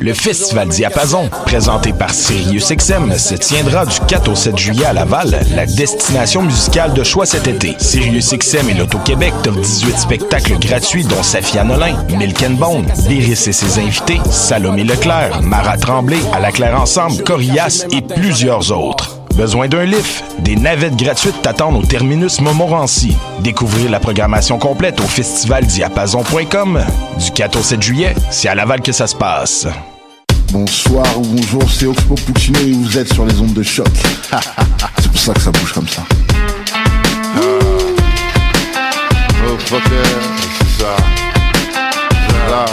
Le Festival Diapason, présenté par SiriusXM, se tiendra du 4 au 7 juillet à Laval, la destination musicale de choix cet été. SiriusXM et l'Auto-Québec t'offrent 18 spectacles gratuits dont Safia Nolin, Milk and Bone, Lyris et ses invités, Salomé Leclerc, Mara Tremblay, À la Claire Ensemble, Corias et plusieurs autres. Besoin d'un lift? Des navettes gratuites t'attendent au terminus Montmorency. Découvrir la programmation complète au festivaldiapason.com. Du 4 au 7 juillet, c'est à Laval que ça se passe. Bonsoir ou bonjour, c'est Oxpo Puccino et vous êtes sur les ondes de choc. c'est pour ça que ça bouge comme ça. Oh, ça. Là.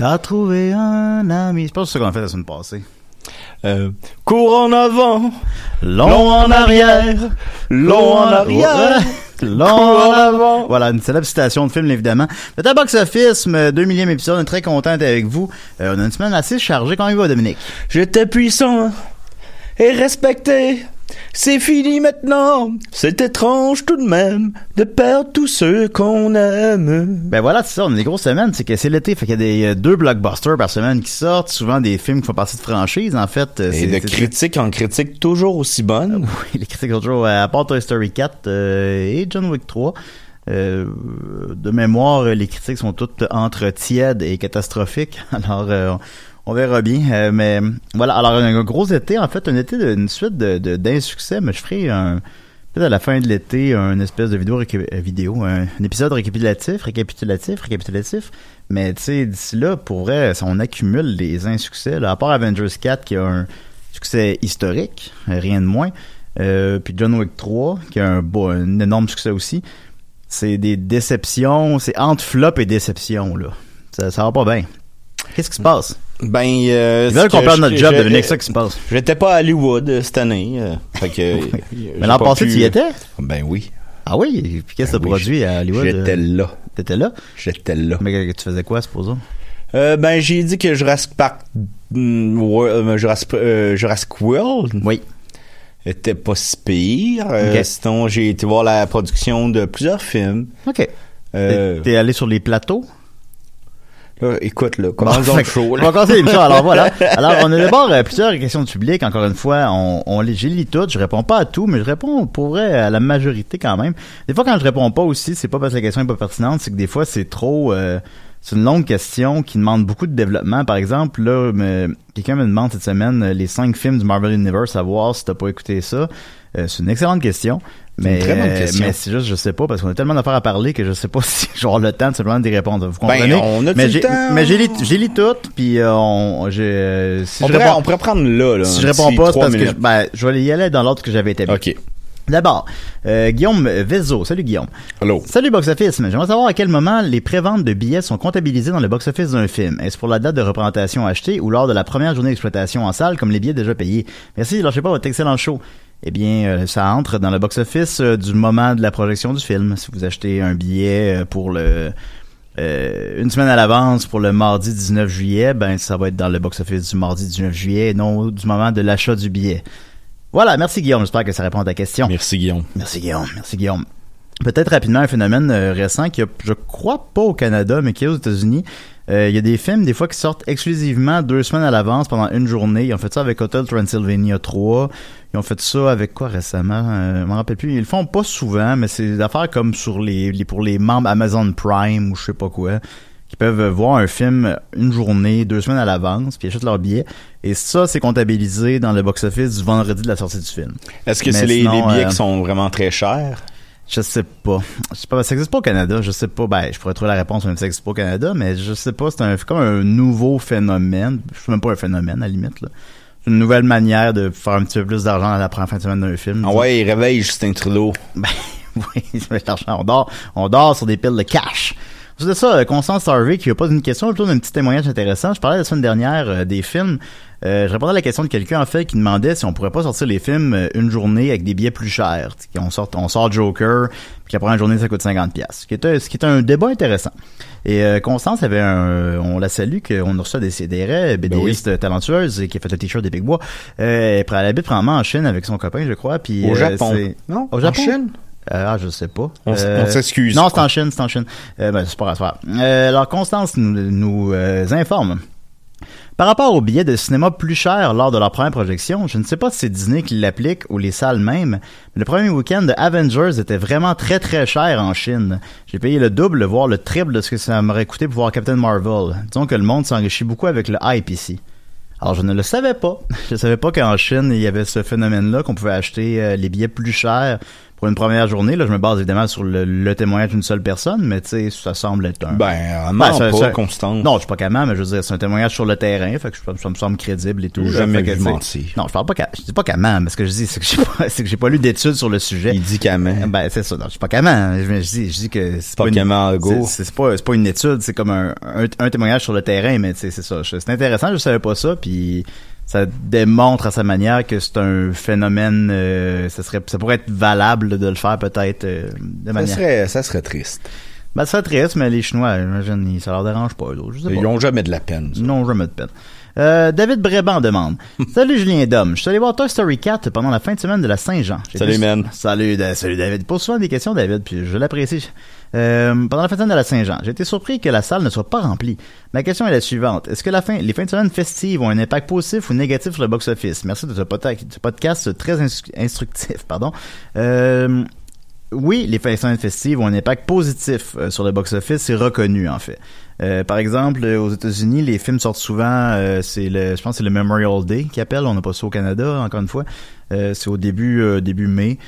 T'as trouvé un ami. C'est pas ça qu'on a fait la semaine passée. Euh, cours en avant, Long en arrière, long en arrière, long en avant. Voilà, une célèbre citation de film, évidemment. Le Tabox Office, 2 millième épisode, on est très content d'être avec vous. Euh, on a une semaine assez chargée. Comment il va, Dominique? J'étais puissant et respecté. C'est fini maintenant. C'est étrange tout de même de perdre tous ceux qu'on aime. Ben voilà, c'est ça, on a des grosses semaines, c'est que c'est l'été, fait qu'il y a des euh, deux blockbusters par semaine qui sortent, souvent des films qui font partie de franchises, en fait. euh, Et c'est- de c'est- critique en critique toujours aussi bonne. Oui, les critiques sont toujours, euh, à part Toy Story 4 euh, et John Wick 3. euh, de mémoire, les critiques sont toutes entre tièdes et catastrophiques. Alors, euh, on verra bien. Euh, mais voilà, alors un gros été, en fait, un été d'une suite de, de- d'insuccès, mais je ferai un peut-être à la fin de l'été une espèce de vidéo euh, vidéo, un, un épisode récapitulatif, récapitulatif, récapitulatif. Mais tu sais, d'ici là, pour vrai, on accumule les insuccès. À part Avengers 4 qui a un succès historique, euh, rien de moins. Euh, puis John Wick 3 qui a un, un énorme succès aussi. C'est des déceptions, c'est entre flop et déception là. Ça, ça va pas bien. Qu'est-ce qui se passe? Ben, euh, Ils veulent c'est qu'on perde notre job, c'est ça qui se passe. J'étais pas à Hollywood euh, cette année. euh, fait que, j'ai Mais l'an pas passé, tu y étais? Ben oui. Ah oui? Puis qu'est-ce que Ben t'as oui, produit à Hollywood? J'étais euh? là. T'étais là? J'étais là. Mais que- tu faisais quoi, supposons? Euh, ben, j'ai dit que Jurassic Park, mm, Wor- euh, Jurassic, euh, Jurassic World. Oui. Était pas si pire. Euh, Ok. Sinon, j'ai été voir la production de plusieurs films. OK. Euh, T'es allé sur les plateaux? Là, écoute, là, commençons le show, On là. va commencer l'émission. Alors voilà. Alors on a d'abord euh, plusieurs questions du public. Encore une fois, on, on les, lis toutes. Je réponds pas à tout, mais je réponds pour vrai à la majorité quand même. Des fois, quand je réponds pas aussi, c'est pas parce que la question est pas pertinente, c'est que des fois c'est trop. euh, c'est une longue question qui demande beaucoup de développement. Par exemple, là, me- quelqu'un me demande cette semaine euh, les cinq films du Marvel Universe à voir si t'as pas écouté ça. Euh, c'est une excellente question. Mais, euh, mais c'est juste, je sais pas, parce qu'on a tellement d'affaires à parler que je sais pas si j'aurai le temps de simplement d'y répondre. Vous Ben, comprenez? on a-tu mais j'ai, temps? mais j'ai lu, j'ai lu toutes, puis euh, on, j'ai, euh, si on, je pourrait, réponds, on pourrait prendre là, là. si je réponds pas, c'est parce que, je, ben, je vais y aller dans l'ordre que j'avais établi. OK. D'abord, euh, Guillaume Vezo. Salut Guillaume. Allô. Salut Box Office. J'aimerais savoir à quel moment les préventes de billets sont comptabilisées dans le box office d'un film. Est-ce pour la date de représentation achetée ou lors de la première journée d'exploitation en salle comme les billets déjà payés? Merci, lâchez pas votre excellent show. Eh bien, euh, ça entre dans le box office euh, du moment de la projection du film. Si vous achetez un billet euh, pour le euh, une semaine à l'avance pour le mardi 19 juillet, ben ça va être dans le box office du mardi 19 juillet, et non du moment de l'achat du billet. Voilà, merci Guillaume, j'espère que ça répond à ta question. Merci Guillaume. Merci Guillaume, merci Guillaume. Peut-être rapidement un phénomène euh, récent qui a, je crois pas au Canada, mais qui est aux États-Unis. Euh, Il y a des films des fois qui sortent exclusivement deux semaines à l'avance pendant une journée. Ils ont fait ça avec Hotel Transylvania 3. Ils ont fait ça avec quoi récemment? Euh, Je m'en rappelle plus. Ils le font pas souvent, mais c'est des affaires comme sur les, les pour les membres Amazon Prime ou je sais pas quoi qui peuvent voir un film une journée, deux semaines à l'avance, puis achètent leur billet. Et ça, c'est comptabilisé dans le box-office du vendredi de la sortie du film. Est-ce que c'est les billets euh, qui sont vraiment très chers? Je sais pas. Je sais pas, ça existe pas au Canada. Je sais pas. Ben, je pourrais trouver la réponse même si ça existe pas au Canada, mais je sais pas. C'est un, comme un nouveau phénomène. Je sais même pas un phénomène, à la limite, là. C'est une nouvelle manière de faire un petit peu plus d'argent à la première fin de semaine d'un film. Ah ouais, il réveille Justin Trudeau. Ben, oui, l'argent. On dort, on dort sur des piles de cash. C'est ça, euh, Constance Harvey qui a pas une question, plutôt d'un petit témoignage intéressant. Je parlais la semaine dernière euh, des films. Euh, je répondais à la question de quelqu'un en fait qui demandait si on pourrait pas sortir les films euh, une journée avec des billets plus chers. On sort, on sort Joker, puis la première journée ça coûte 50 pièces. Ce qui était, ce qui était un débat intéressant. Et euh, Constance avait un, on la salue qu'on a reçu des CDR, BDiste talentueuse et qui a fait un t-shirt des Big Bois. Euh, elle habite probablement en Chine avec son copain, je crois. Puis Au euh, Japon. Non? Au En Japon. Chine? Euh, ah, je sais pas. On Euh, s'excuse. Non, c'est en Chine, c'est en Chine. Euh, ben, c'est pas grave, alors, Constance nous, nous informe. Par rapport aux billets de cinéma plus chers lors de leur première projection, je ne sais pas si c'est Disney qui l'applique ou les salles même, mais le premier week-end de Avengers était vraiment très très cher en Chine. J'ai payé le double, voire le triple de ce que ça m'aurait coûté pour voir Captain Marvel. Disons que le monde s'enrichit beaucoup avec le hype ici. Alors je ne le savais pas. Je savais pas qu'en Chine il y avait ce phénomène-là qu'on pouvait acheter les billets plus chers pour une première journée. Là, je me base évidemment sur le, le témoignage d'une seule personne, mais tu sais, ça semble être un. Ben, elle ment ça- pas, ça- Constance. Non, je suis pas qu'elle ment, mais je veux dire, c'est un témoignage sur le terrain, fait que je- ça me semble crédible et tout. Jamais Fait que, mentir. Non, je parle pas je dis pas qu'elle ment, mais ce que je dis, c'est que j'ai pas, c'est que j'ai pas lu d'études sur le sujet. Il dit qu'elle ment. Ben, c'est ça. Non, je dis pas qu'elle ment. Je, je dis, je dis que c'est Pas une- c'est- pas, c'est pas une étude, c'est comme un, un, un témoignage sur le terrain, mais tu sais, c'est ça. C'est intéressant, je savais pas ça, puis ça démontre à sa manière que c'est un phénomène, euh, ça serait, ça pourrait être valable de le faire peut-être euh, de Ça manière. serait, ça serait triste. Ben, ça serait triste, mais les Chinois, j'imagine, ils- ça leur dérange pas, eux autres. Je sais pas. Ils ont jamais de la peine. ça. Non, jamais de peine. Euh, David Bréban demande Salut Julien Dom, je suis allé voir Toy Story 4 pendant la fin de semaine de la Saint-Jean. Salut, man. Salut, Da- salut David. Pose souvent des questions, David, puis je l'apprécie. Euh, pendant la fin de semaine de la Saint-Jean, j'ai été surpris que la salle ne soit pas remplie. Ma question est la suivante. Est-ce que la fin, les fins de semaine festives ont un impact positif ou négatif sur le box-office? Merci de ce, podcast très instru- instructif. Pardon. Euh, oui, les fins festives ont un impact positif euh, sur le box-office, c'est reconnu en fait. Euh, par exemple, euh, aux États-Unis, les films sortent souvent, euh, c'est le, je pense que c'est le Memorial Day qui appelle, on n'a pas ça au Canada, encore une fois. Euh, c'est au début, euh, début mai.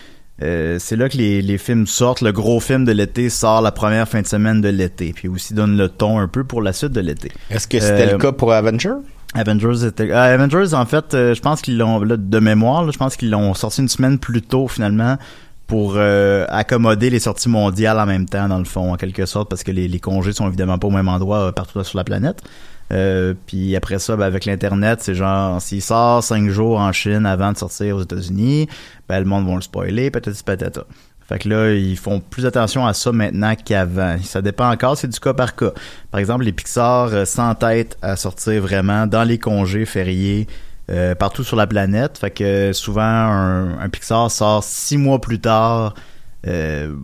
Euh, c'est là que les, les films sortent. Le gros film de l'été sort la première fin de semaine de l'été, puis aussi donne le ton un peu pour la suite de l'été. Est-ce que c'était le cas pour Avenger? Avengers était euh, Avengers en fait euh, je pense qu'ils l'ont là, de mémoire là, je pense qu'ils l'ont sorti une semaine plus tôt finalement pour euh, accommoder les sorties mondiales en même temps dans le fond en quelque sorte parce que les, les congés sont évidemment pas au même endroit euh, partout sur la planète euh, puis après ça ben, avec l'internet c'est genre s'il sort cinq jours en Chine avant de sortir aux États-Unis ben le monde va le spoiler peut-être patata fait que là, ils font plus attention à ça maintenant qu'avant. Ça dépend encore, c'est du cas par cas. Par exemple, les Pixar s'entêtent à sortir vraiment dans les congés fériés euh, partout sur la planète. Fait que souvent, un, Pixar sort six mois plus tard euh,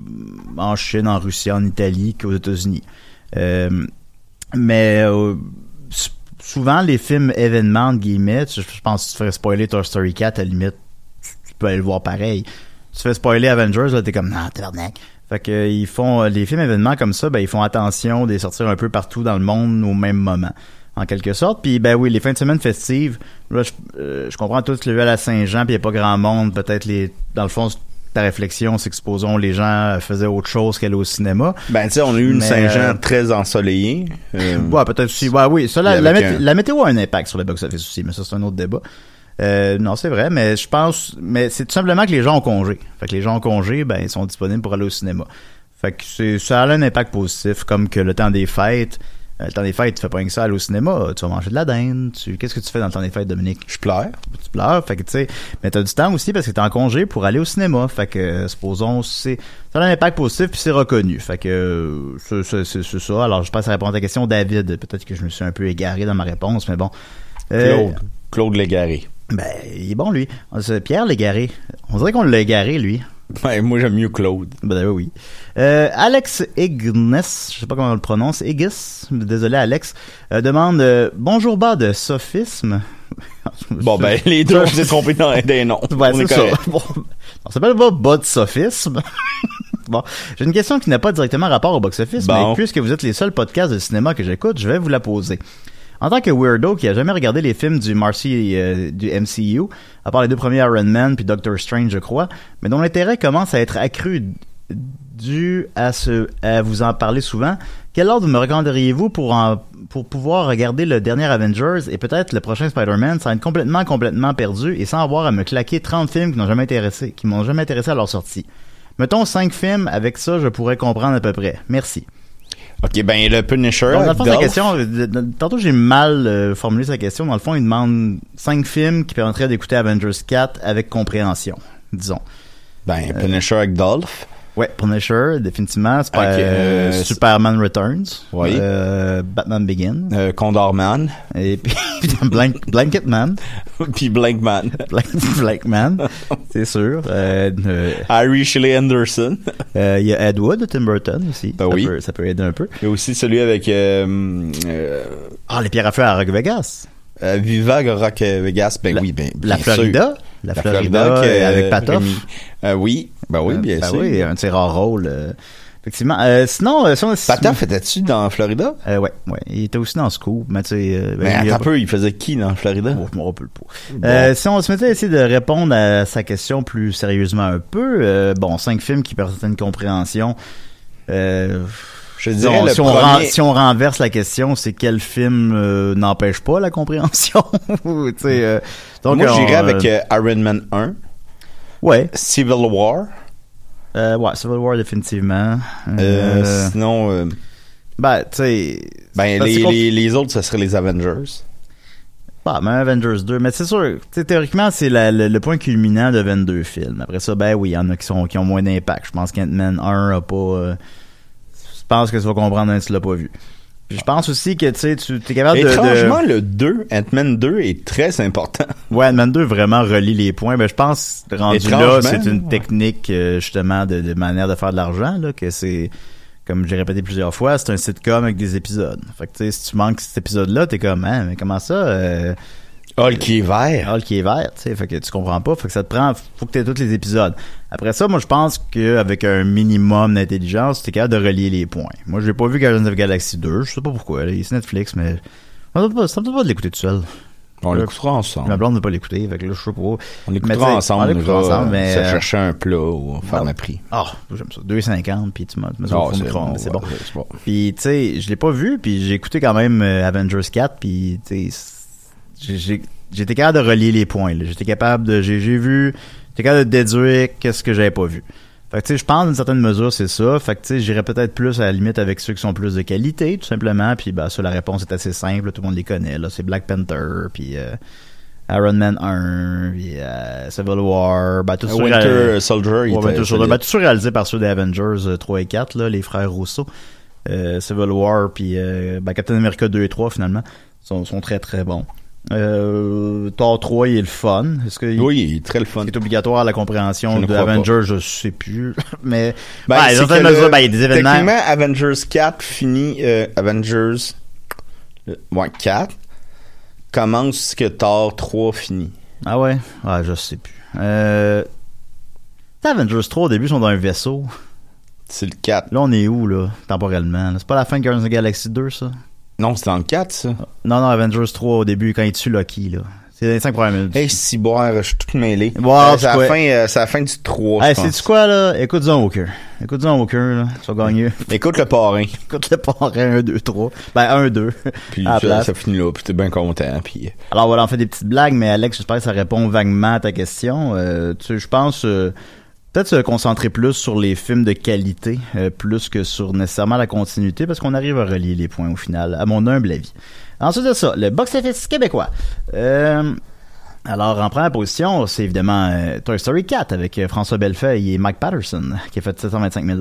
en Chine, en Russie, en Italie qu'aux États-Unis. Euh, mais souvent, les films événements, de guillemets, je, pense que tu ferais spoiler Toy Story 4, à la limite, tu peux aller le voir pareil. Tu fais spoiler Avengers, là, t'es comme, non, tabarnak. Fait que, ils font, les films événements comme ça, ben, ils font attention de les sortir un peu partout dans le monde au même moment. En quelque sorte. Puis, ben oui, les fins de semaine festives, là, je, euh, je comprends tout le vu à la Saint-Jean, puis il a pas grand monde. Peut-être les, dans le fond, ta réflexion, c'est que supposons les gens faisaient autre chose qu'aller au cinéma. Ben, tu sais, on a eu une Saint-Jean euh, très ensoleillée. Euh, Ouais, peut-être aussi. Ouais, oui, ça, la, Puis la, avec mét- un- la météo a un impact sur le box-office aussi, mais ça, c'est un autre débat. Euh, non, c'est vrai, mais je pense, mais c'est tout simplement que les gens ont congé. Fait que les gens ont congé, ben ils sont disponibles pour aller au cinéma. Fait que c'est, ça a un impact positif, comme que le temps des fêtes. Euh, Le temps des fêtes, tu fais pas rien que ça aller au cinéma. Tu vas manger de la dinde. Tu, qu'est-ce que tu fais dans le temps des fêtes, Dominique? Je pleure. Tu pleures. Fait que, tu sais, mais t'as du temps aussi parce que t'es en congé pour aller au cinéma. Fait que, euh, supposons, c'est, ça a un impact positif puis c'est reconnu. Fait que, euh, c'est, ça. Alors, je passe à répondre à ta question, David. Peut-être que je me suis un peu égaré dans ma réponse, mais bon. Euh, Claude. Claude Légaré. ben, il est bon, lui. C'est Pierre Légaré. On dirait qu'on l'a égaré, lui. Ouais, moi, j'aime mieux Claude. Ben oui. Euh, Alex Ignes, je sais pas comment on le prononce, Igis, désolé Alex, euh, demande euh, Bonjour bas de sophisme. Bon, ben, les deux, on s'est trompés dans des noms. Ouais, On est c'est ça. Bon, on s'appelle pas bas de sophisme. bon, j'ai une question qui n'a pas directement rapport au box-office, Bon. mais puisque vous êtes les seuls podcasts de cinéma que j'écoute, je vais vous la poser. En tant que weirdo qui a jamais regardé les films du Marcy euh, du MCU, à part les deux premiers Iron Man puis Doctor Strange, je crois, mais dont l'intérêt commence à être accru dû à ce à vous en parler souvent, quel ordre me recommanderiez-vous pour pour pouvoir regarder le dernier Avengers et peut-être le prochain Spider-Man sans être complètement complètement perdu et sans avoir à me claquer 30 films qui n'ont jamais intéressé qui m'ont jamais intéressé à leur sortie? Mettons 5 films, avec ça je pourrais comprendre à peu près. Merci. Ok, ben, le Punisher. Donc, dans le fond, sa question, euh, tantôt j'ai mal euh, formulé sa question. Dans le fond, il demande 5 films qui permettraient d'écouter Avengers 4 avec compréhension, disons. Ben, Punisher avec Dolph. Ouais, Punisher, définitivement. Sp- Ok, euh, euh, Superman Returns. Oui. Euh, Batman Begins. Euh, Condor Man. Et puis Blank, Blanket Man. Puis Blank Man. Blank, Blank Man, c'est sûr. Harry Shelley Anderson. Il y a Ed Wood de Tim Burton aussi. Ben ça, oui. peut, ça peut aider un peu. Il y a aussi celui avec Ah, les pierres à feu à Rock Vegas. euh, Viva Rock Vegas. Ben La- oui, ben, La bien sûr. Florida. La, La Florida, euh, avec Patoff. Euh, oui, ben oui, bien Ben sûr. oui, un de ses rares rôles. euh, effectivement. Euh, sinon, euh, si on- Patoff, étais-tu dans Florida? Euh, ouais, ouais. Il était aussi dans Scoop, mais tu sais. euh, ben, Mais attends un peu, il faisait qui dans Florida? Oh, je me rappelle pas. Euh, si on se mettait à essayer de répondre à sa question plus sérieusement un peu, euh, bon, cinq films qui permettent une compréhension. Euh, Je dirais le si, on premier- ren- si on renverse la question, c'est quel film euh, n'empêche pas la compréhension? Tu sais, euh, donc, Moi, on, j'irais euh, avec euh, Iron Man 1. Ouais. Civil War? Euh, ouais, Civil War définitivement. Euh, Euh, sinon, ben, tu sais. ben, les, les, les autres, ce seraient les Avengers. Bah, même Avengers 2. Mais c'est sûr, théoriquement, c'est le, le point culminant de 22 films. Après ça, ben oui, il y en a qui, sont, qui ont moins d'impact. Je pense qu'Ant-Man 1 a pas... je pense que tu vas comprendre même si tu l'as pas vu. Je pense aussi que, tu sais, tu es capable de... de... Étrangement, le 2, Ant-Man 2 est très important. Ouais, Ant-Man 2 vraiment relie les points. Ben, je pense, rendu là, c'est une ouais. technique, euh, justement, de, de manière de faire de l'argent, là, que c'est... Comme j'ai répété plusieurs fois, c'est un sitcom avec des épisodes. Fait que, tu sais, si tu manques cet épisode-là, t'es comme, hein, mais comment ça... euh, Hulk qui est vert. Hulk qui est vert, tu sais, fait que tu comprends pas, fait que ça te prend, faut que tu aies tous les épisodes. Après ça, moi je pense qu'avec un minimum d'intelligence, t'es capable de relier les points. Moi j'ai pas vu Guardians of the Galaxy 2, je sais pas pourquoi, là, il est Netflix, mais ça me pas, ça me tente pas de l'écouter tout seul. On Là, l'écoutera ensemble. Ma blonde ne veut pas l'écouter, fait que là je sais pas. On l'écoutera tu ensemble. on ensemble, mais, se euh, chercher un plat ou faire un prix. Ah, j'aime ça. 2,50 puis tu m'as tu m'as Ah, au fond c'est bon. Puis tu sais, je l'ai pas vu, puis j'ai écouté quand même euh, Avengers 4, puis tu sais, j'étais capable de relier les points. J'étais capable de, j'ai vu, j'étais capable de déduire qu'est-ce que j'avais pas vu. Fait que tu sais, je pense d'une certaine mesure c'est ça. Fait que tu sais, j'irais peut-être plus à la limite avec ceux qui sont plus de qualité, tout simplement. Puis bah ça, la réponse est assez simple, tout le monde les connaît. Là, c'est Black Panther, puis euh, Iron Man 1, puis euh, Civil War, bah tout Euh, ça, Winter euh, Soldier, il ouais, Winter Soldier. Ben, tout ça réalisé par ceux des Avengers euh, 3 et 4, là, les frères Rousseau. Euh, Civil War, puis euh, ben, Captain America 2 et 3, finalement, sont, sont très très bons. Euh, Thor 3, il est le fun. Est-ce que Oui, il est très le fun. c'est obligatoire à la compréhension de pas. Avengers, je sais plus. Mais, Ben, ben, mesures, ben, il y a des événements. Techniquement, Avengers 4 finit euh, Avengers euh, ouais, 4 commence ce que Thor 3 finit. Ah ouais? Ah, je sais plus. Euh, Avengers 3, au début, ils sont dans un vaisseau. C'est le 4. Là, on est où, là, temporellement? C'est pas la fin de Guardians of the Galaxy 2, ça? Non, c'est dans le 4 ça. Non, non, Avengers 3, au début, quand il tue Loki, là. C'est les 5 premières minutes. Hey, si boire, je suis tout mêlé. Wow, Euh, c'est c'est, la quoi? fin, euh, c'est la fin du 3, Hey, c'est quoi, là? Écoute John Walker. Écoute John Walker, là. Tu vas gagner. Écoute le parrain. Écoute le parrain 1, 2, 3. Ben, 1, 2. Puis à ça, finit là, puis t'es bien content. Puis... Alors voilà, on fait des petites blagues, mais Alex, j'espère que ça répond vaguement à ta question. Euh, tu sais, je pense euh, peut-être se concentrer plus sur les films de qualité, euh, plus que sur nécessairement la continuité, parce qu'on arrive à relier les points au final, à mon humble avis. Ensuite de ça, le box-office québécois. Euh, alors, en première position, c'est évidemment euh, Toy Story 4 avec euh, François Bellefeuille et Mike Patterson, qui a fait 725 000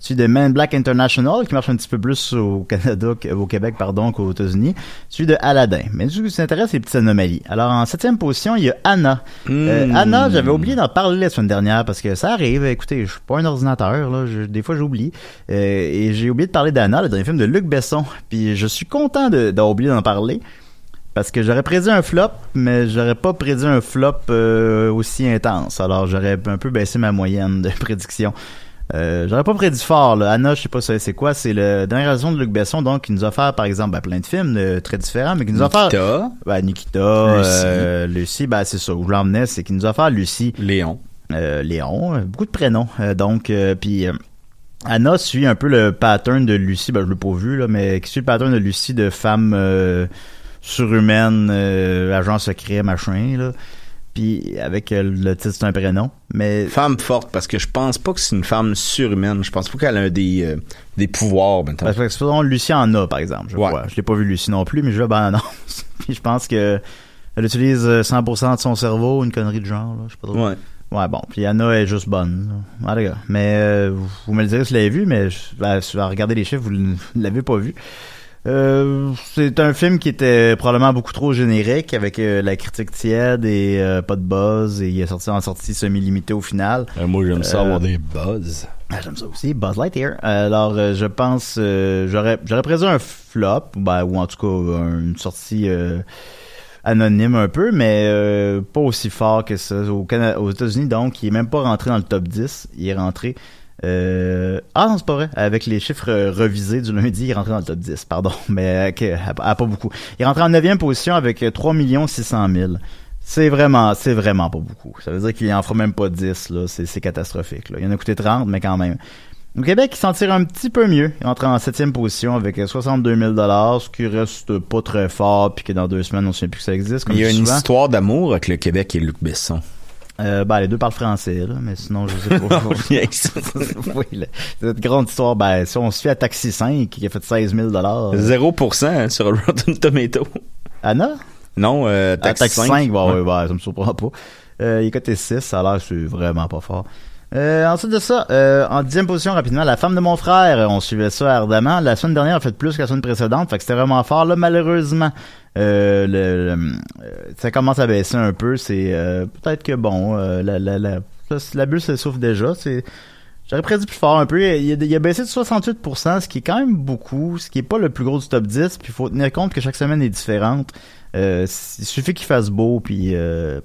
Celui de Man Black International, qui marche un petit peu plus au Canada, au Québec, pardon, qu'aux États-Unis. Celui de Aladdin. Mais ce qui s'intéresse, c'est les petites anomalies. Alors, en septième position, il y a Anna. Euh, Hmm. Anna, j'avais oublié d'en parler la semaine dernière parce que ça arrive. Écoutez, je suis pas un ordinateur, là. Je- des fois, j'oublie. Et j'ai oublié de parler d'Anna, le dernier film de Luc Besson. Puis je suis content de- d'avoir oublié d'en parler. Parce que j'aurais prédit un flop, mais j'aurais pas prédit un flop euh, aussi intense. Alors j'aurais un peu baissé ma moyenne de prédiction. Euh, j'aurais pas prédit fort. Là. Anna, je sais pas c'est quoi. C'est le dernière raison de Luc Besson, donc qui nous a offert, par exemple, ben, plein de films euh, très différents, mais qui nous a offert... Nikita. Ben, Nikita, Lucie. euh, Lucie, ben c'est ça. Où je l'emmenais, c'est qu'il nous a offert Lucie. Léon. Léon, beaucoup de prénoms. Donc, puis... Anna suit un peu le pattern de Lucie, ben je l'ai pas vu là, mais qui suit le pattern de Lucie de femme surhumaine, euh, agent secret, machin là. Puis avec euh, le titre c'est un prénom, mais Femme forte, parce que je pense pas que c'est une femme surhumaine. Je pense pas qu'elle a des, euh, des pouvoirs, maintenant. parce que Lucie en a par exemple, je Ouais. crois. Je l'ai pas vu Lucie non plus, mais je vois ben annonce. Puis je pense que elle utilise euh, 100% de son cerveau, une connerie de genre là, je sais pas trop. Ouais. Ouais, bon. Puis Anna est juste bonne. les gars. Mais euh, vous- me le direz si vous l'avez vu, mais je, ben, si vous regardez les chiffres, vous ne l'avez pas vu. Euh, c'est un film qui était probablement beaucoup trop générique, avec euh, la critique tiède et euh, pas de buzz, et il est sorti en sortie semi-limitée au final. Euh, moi, j'aime ça avoir des buzz. Ah, J'aime ça aussi, Buzz Lightyear. Alors, je pense, euh, j'aurais, j'aurais prédit un flop, ben, ou en tout cas un- une sortie anonyme un peu, mais euh, pas aussi fort que ça. Au Cana- aux États-Unis, donc, il est même pas rentré dans le top 10. Il est rentré. Euh, Ah non, c'est pas vrai. Avec les chiffres euh, revisés du lundi, il est rentré dans le top 10, pardon. Mais euh, à, à pas beaucoup. Il est rentré en 9 position avec euh, 3 600 000. C'est vraiment, c'est vraiment pas beaucoup. Ça veut dire qu'il en fera même pas 10, là. C'est, catastrophique, là. Il en a coûté 30, mais quand même. Au Québec, il s'en tire un petit peu mieux. Il entre en septième position avec euh, 62 000 ce qui reste pas très fort, puis que dans deux semaines, on ne sait plus que ça existe. Comme Il y a une souvent. histoire d'amour avec le Québec et Luc Besson. Euh, ben, les deux parlent français, là, mais sinon, je sais pas. oui, là, cette grande histoire, ben, si on se fait à Taxi 5, qui a fait 16 000 0% hein, sur Rotten Tomato. Anna? Non, euh, À Taxi, Taxi 5, 5. bah, ouais, ouais, ça me surprend pas. Euh, il est coté 6, ça a l'air c'est vraiment pas fort. Euh, ensuite de ça, euh, en dixième position rapidement, la femme de mon frère, on suivait ça ardemment. La semaine dernière a fait plus que la semaine précédente, fait que c'était vraiment fort. Là, malheureusement, euh, le, le- euh, ça commence à baisser un peu. C'est euh, peut-être que bon, euh, la, la, la, la, la bulle se souffle déjà. C'est J'aurais prédit plus fort un peu. Il a, il a baissé de 68%, ce qui est quand même beaucoup, ce qui est pas le plus gros du top 10. Puis il faut tenir compte que chaque semaine est différente. Euh, il suffit qu'il fasse beau, puis... Euh,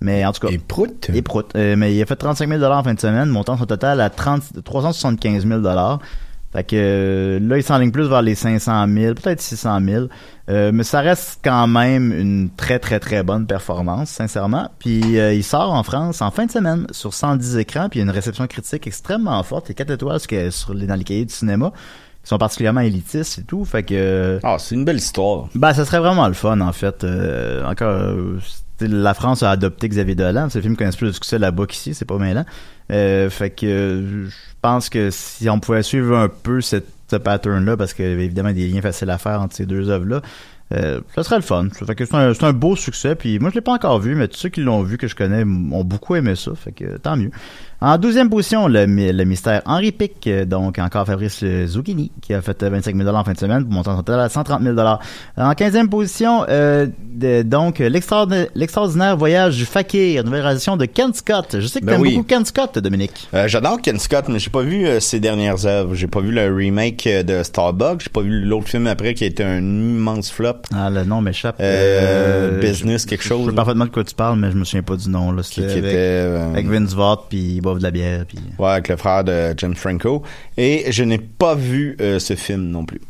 mais en tout cas... Et prout. Et prout. Mais il a fait 35 000 en fin de semaine, montant son total à 30, 375 000 Fait que euh, là, il s'enligne plus vers les 500 000, peut-être 600 000. Euh, mais ça reste quand même une très, très, très bonne performance, sincèrement. Puis euh, il sort en France en fin de semaine sur 110 écrans, puis il y a une réception critique extrêmement forte. Il y a 4 étoiles sur, sur les- dans les cahiers du cinéma qui sont particulièrement élitistes et tout. Fait que... Ah, c'est une belle histoire. Ben, ça serait vraiment le fun, en fait. Euh, encore, euh, la France a adopté Xavier Dolan. Ce film connaît plus de succès là-bas qu'ici, c'est pas mêlant. Euh, fait que je pense que si on pouvait suivre un peu ce pattern-là, parce qu'il y avait évidemment des liens faciles à faire entre ces deux œuvres-là, euh, ça serait le fun. Fait que c'est un, c'est un beau succès. Puis moi, je l'ai pas encore vu, mais tous ceux qui l'ont vu, que je connais, ont beaucoup aimé ça. Fait que tant mieux. En douzième position, le, mystère Henri Pic, euh, donc encore Fabrice euh, Zucchini, qui a fait euh, 25 000 en fin de semaine pour monter son total à 130 000 En quinzième position, euh, de- donc euh, l'extraordinaire voyage du fakir, nouvelle réalisation de Ken Scott. Je sais que Ben t'aimes oui. beaucoup Ken Scott, Dominique. Euh, J'adore Ken Scott, mais j'ai pas vu euh, ses dernières œuvres. J'ai pas vu le remake euh, de Starbucks. J'ai pas vu l'autre film après qui a été un immense flop. Ah, le nom m'échappe. Euh, business, quelque chose, Je sais parfaitement de quoi tu parles, mais je me souviens pas du nom. Là. Qui, avec, était euh, avec Vince Vaught, puis boivent de la bière. Puis... ouais, avec le frère de James Franco. Et je n'ai pas vu euh, ce film non plus.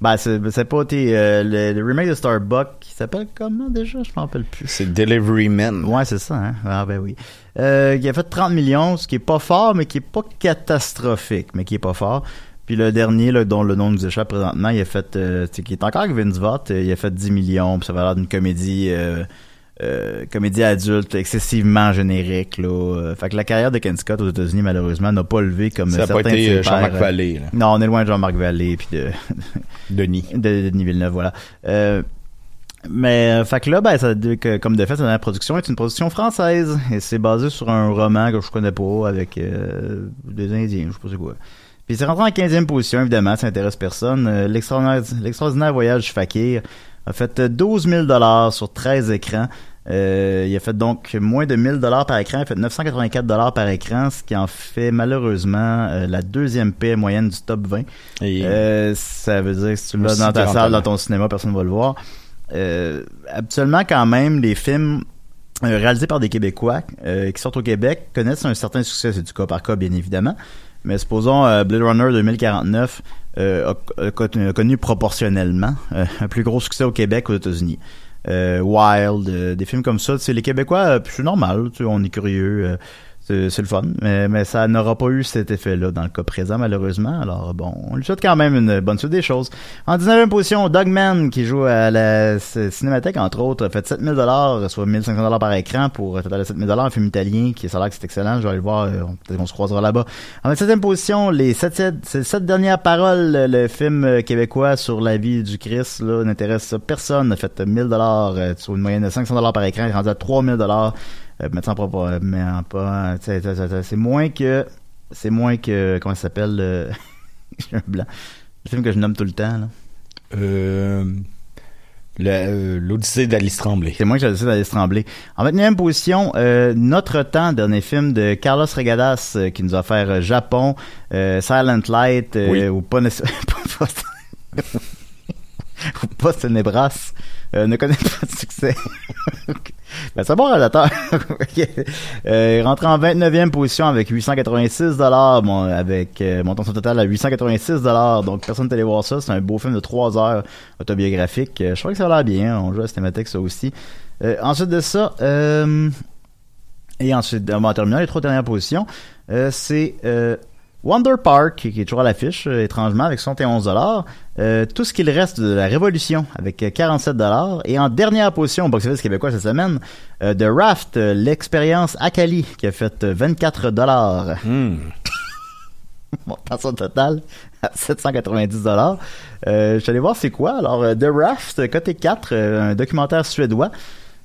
Ben, c'est c'est pas été, euh, le, le remake de Starbuck, qui s'appelle comment déjà? Je m'en rappelle plus. C'est Delivery Man. Ouais, c'est ça, hein? Ah, ben oui. Euh, qui a fait 30 millions, ce qui est pas fort, mais qui est pas catastrophique, mais qui est pas fort. Puis le dernier, là, dont le nom nous échappe présentement, il a fait, euh, qui est encore avec Vince Vaught, il a fait 10 millions, puis ça va l'air d'une comédie, euh, euh, comédie adulte excessivement générique, là. Euh, fait que la carrière de Ken Scott aux États-Unis, malheureusement, n'a pas levé comme Ça certains pas été, euh, Jean-Marc pairs, Vallée, là. Non, on est loin de Jean-Marc Vallée, puis de... Denis. de, de Denis Villeneuve, voilà. Euh, mais, euh, fait que là, ben, ça, que, comme de fait, la production est une production française. Et c'est basé sur un roman que je connais pas, avec euh, des Indiens, je sais pas c'est quoi. Puis c'est rentré en 15e position, évidemment, ça intéresse personne. Euh, l'extraordinaire, l'extraordinaire voyage du Fakir a fait euh, 12 000 sur 13 écrans. Euh, il a fait donc moins de 1000 dollars par écran, il a fait 984 dollars par écran, ce qui en fait malheureusement euh, la deuxième paix moyenne du top 20. Et- Euh, ça veut dire que si tu l'as Aussi dans ta salle, dans ton cinéma, personne ne va le voir. Habituellement, quand même, les films réalisés par des Québécois qui sortent au Québec connaissent un certain succès. C'est du cas par cas, bien évidemment. Mais supposons Blade Runner 2049 euh, a, a connu- a connu proportionnellement euh, un plus gros succès au Québec qu'aux États-Unis. Euh, Wild, euh, des films comme ça, c'est les Québécois, euh, c'est normal, on est curieux, euh, c'est le fun, mais, mais ça n'aura pas eu cet effet-là dans le cas présent, malheureusement. Alors bon, on lui souhaite quand même une bonne suite des choses. En 19e position, Dogman, qui joue à la Cinémathèque, entre autres, a fait 7000 dollars, soit 1500 dollars par écran pour un total de 7000 dollars, un film italien qui ça a l'air que c'est excellent, je vais aller le voir, euh, peut-être qu'on se croisera là-bas. En 27e position, les sept, sept, ces sept dernières paroles, le, film euh, québécois sur la vie du Christ, là, n'intéresse personne, a fait 1000 dollars, euh, sur une moyenne de 500 dollars par écran, rendu à 3000 dollars, euh, mettre ça en propre, euh, mais en pas, c'est moins que, c'est moins que, comment ça s'appelle, euh, j'ai un blanc. Le film que je nomme tout le temps, là. Euh, euh, L'Odyssée d'Alice Tremblay. C'est moi que d'aller se trembler. En 29e position, Notre Temps, dernier film de Carlos Regadas, qui nous a offert Japon, Silent Light, Oui. ou pas, pas, pas- ou pas euh, ne connaît pas de succès. ben, c'est bon relateur. Ok. euh, il rentre en 29e position avec 886 dollars, bon, avec euh, montant son total à 886 dollars. Donc personne allé voir ça. C'est un beau film de 3 heures autobiographique. Euh, je crois que ça a l'air bien. On joue à Cinémathèque ça aussi. Euh, ensuite de ça, et ensuite, en terminant les trois dernières positions, c'est Wonder Park, qui est toujours à l'affiche, euh, étrangement, avec 71 dollars. Euh, tout ce qu'il reste de la Révolution, avec euh, 47 dollars. Et en dernière position au box-office québécois cette semaine, euh, The Raft, euh, l'expérience Akali, qui a fait euh, 24 dollars. Montant son total à 790 dollars. Euh, je suis allé voir c'est quoi. Alors, euh, The Raft, côté 4, euh, un documentaire suédois.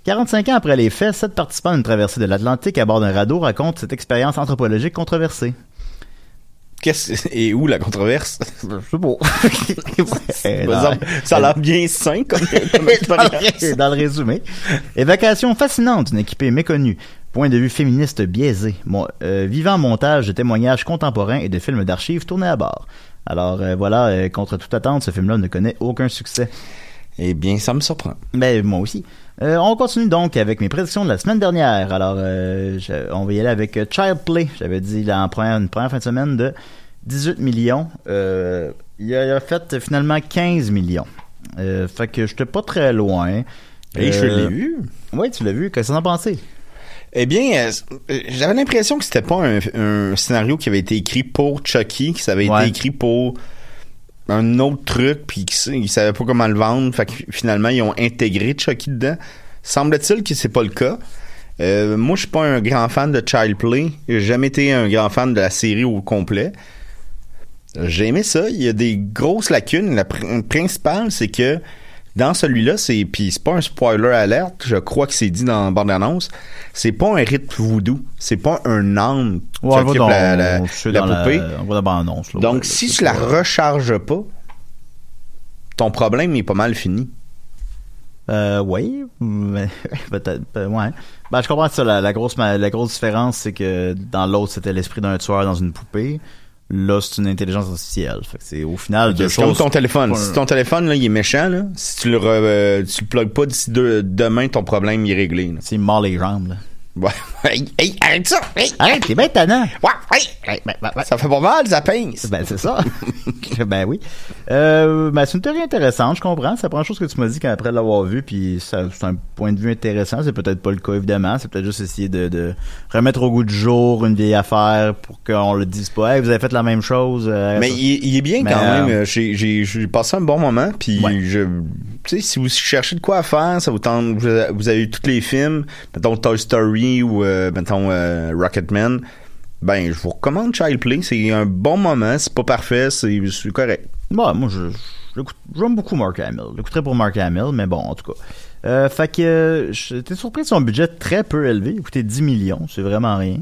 45 ans après les faits, sept participants d'une traversée de l'Atlantique à bord d'un radeau racontent cette expérience anthropologique controversée. Qu'est-ce et où la controverse? Je sais pas. Eh, ça, a l'air bien sain comme, comme expérience. dans le résumé. Évacuation fascinante d'une équipée méconnue. Point de vue féministe biaisé. Mon, euh, vivant montage de témoignages contemporains et de films d'archives tournés à bord. Alors euh, voilà, euh, contre toute attente, ce film-là ne connaît aucun succès. Eh bien, ça me surprend. Ben, moi aussi. Euh, on continue donc avec mes prédictions de la semaine dernière. Alors, euh, je- on va y aller avec euh, Child Play. J'avais dit là, en première, une première fin de semaine de 18 millions. Euh, il, a, il a fait finalement 15 millions. Fait que j'étais pas très loin. Et je l'ai vu. Oui, tu l'as vu. Qu'est-ce que t'en as pensé? Eh bien, j'avais l'impression que c'était pas un, un scénario qui avait été écrit pour Chucky, que ça avait Ouais. été écrit pour un autre truc, puis qu'ils ils savaient pas comment le vendre. Fait que finalement, ils ont intégré Chucky dedans. Semble-t-il que c'est pas le cas. Euh, moi, je suis pas un grand fan de Child Play. J'ai jamais été un grand fan de la série au complet. J'ai aimé ça. Il y a des grosses lacunes. La pr- principale, c'est que dans celui-là, c'est puis c'est pas un spoiler alerte, je crois que c'est dit dans la bande-annonce, c'est pas un rite voodoo, c'est pas un âme qui Ouais, va occupe dans- la, poupée. la là, Donc ouais, si tu la recharges pas, ton problème est pas mal fini. Euh, oui, peut-être, euh, ouais. Ben, je comprends ça. La, la grosse, la grosse différence, c'est que dans l'autre, c'était l'esprit d'un tueur dans une poupée. Là, c'est une intelligence artificielle. Fait que c'est au final deux C'est comme choses. ton téléphone. Si ton téléphone là, il est méchant là, si tu le re- euh, tu le plugues pas d'ici demain, ton problème il est réglé. là. C'est mort les jambes, là. Ouais. Hey, hey, arrête ça! Hey, Arrête, t'es bien tannant. Ouais, hey. Ça fait pas mal, ça pince. Ben, c'est ça. ben oui. Euh, ben, c'est une théorie intéressante, je comprends. C'est la première chose que tu m'as dit quand après l'avoir vu, puis c'est un point de vue intéressant. C'est peut-être pas le cas, évidemment. C'est peut-être juste essayer de, de remettre au goût du jour une vieille affaire pour qu'on le dise pas. Hey, vous avez fait la même chose. euh, Mais il, il est bien Mais, quand euh, même. J'ai, passé un bon moment. Puis je, tu sais, si vous cherchez de quoi à faire, ça vous tente. Vous avez, vous avez eu tous les films, mettons Toy Story ou euh, mettons euh, Rocketman. Ben, je vous recommande Child Play. C'est un bon moment. C'est pas parfait, c'est, correct. Ouais, moi, je, j'aime beaucoup Mark Hamill. Je l'écouterais pour Mark Hamill, mais bon, en tout cas. Euh, fait que euh, j'étais surpris de son budget très peu élevé. Il coûtait 10 millions, c'est vraiment rien.